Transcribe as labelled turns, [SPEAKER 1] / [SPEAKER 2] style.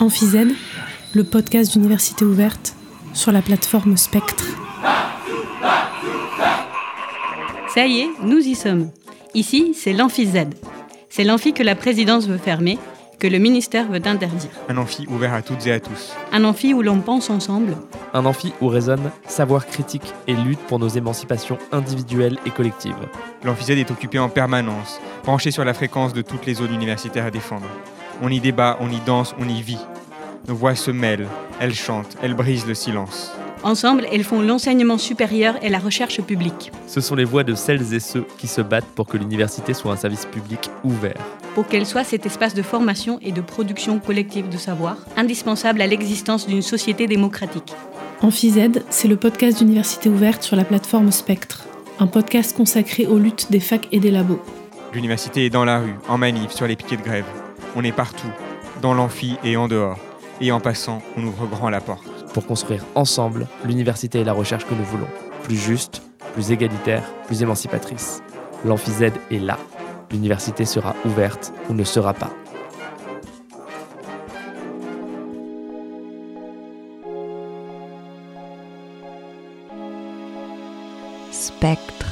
[SPEAKER 1] AmphiZ, le podcast d'Université ouverte sur la plateforme Spectre.
[SPEAKER 2] Ça y est, nous y sommes. Ici, c'est l'AmphiZ. C'est l'amphi que la présidence veut fermer, que le ministère veut interdire.
[SPEAKER 3] Un amphi ouvert à toutes et à tous.
[SPEAKER 2] Un amphi où l'on pense ensemble.
[SPEAKER 4] Un amphi où résonne savoir critique et lutte pour nos émancipations individuelles et collectives.
[SPEAKER 3] L'AmphiZ est occupé en permanence, penché sur la fréquence de toutes les zones universitaires à défendre. On y débat, on y danse, on y vit. Nos voix se mêlent, elles chantent, elles brisent le silence.
[SPEAKER 2] Ensemble, elles font l'enseignement supérieur et la recherche publique.
[SPEAKER 4] Ce sont les voix de celles et ceux qui se battent pour que l'université soit un service public ouvert.
[SPEAKER 2] Pour qu'elle soit cet espace de formation et de production collective de savoir, indispensable à l'existence d'une société démocratique.
[SPEAKER 1] AmphiZ, c'est le podcast d'Université ouverte sur la plateforme Spectre, un podcast consacré aux luttes des facs et des labos.
[SPEAKER 3] L'université est dans la rue, en manif, sur les piquets de grève. On est partout, dans l'amphi et en dehors. Et en passant, on ouvre grand la porte.
[SPEAKER 4] Pour construire ensemble l'université et la recherche que nous voulons. Plus juste, plus égalitaire, plus émancipatrice. L'AmphiZ est là. L'université sera ouverte ou ne sera pas.
[SPEAKER 5] Spectre.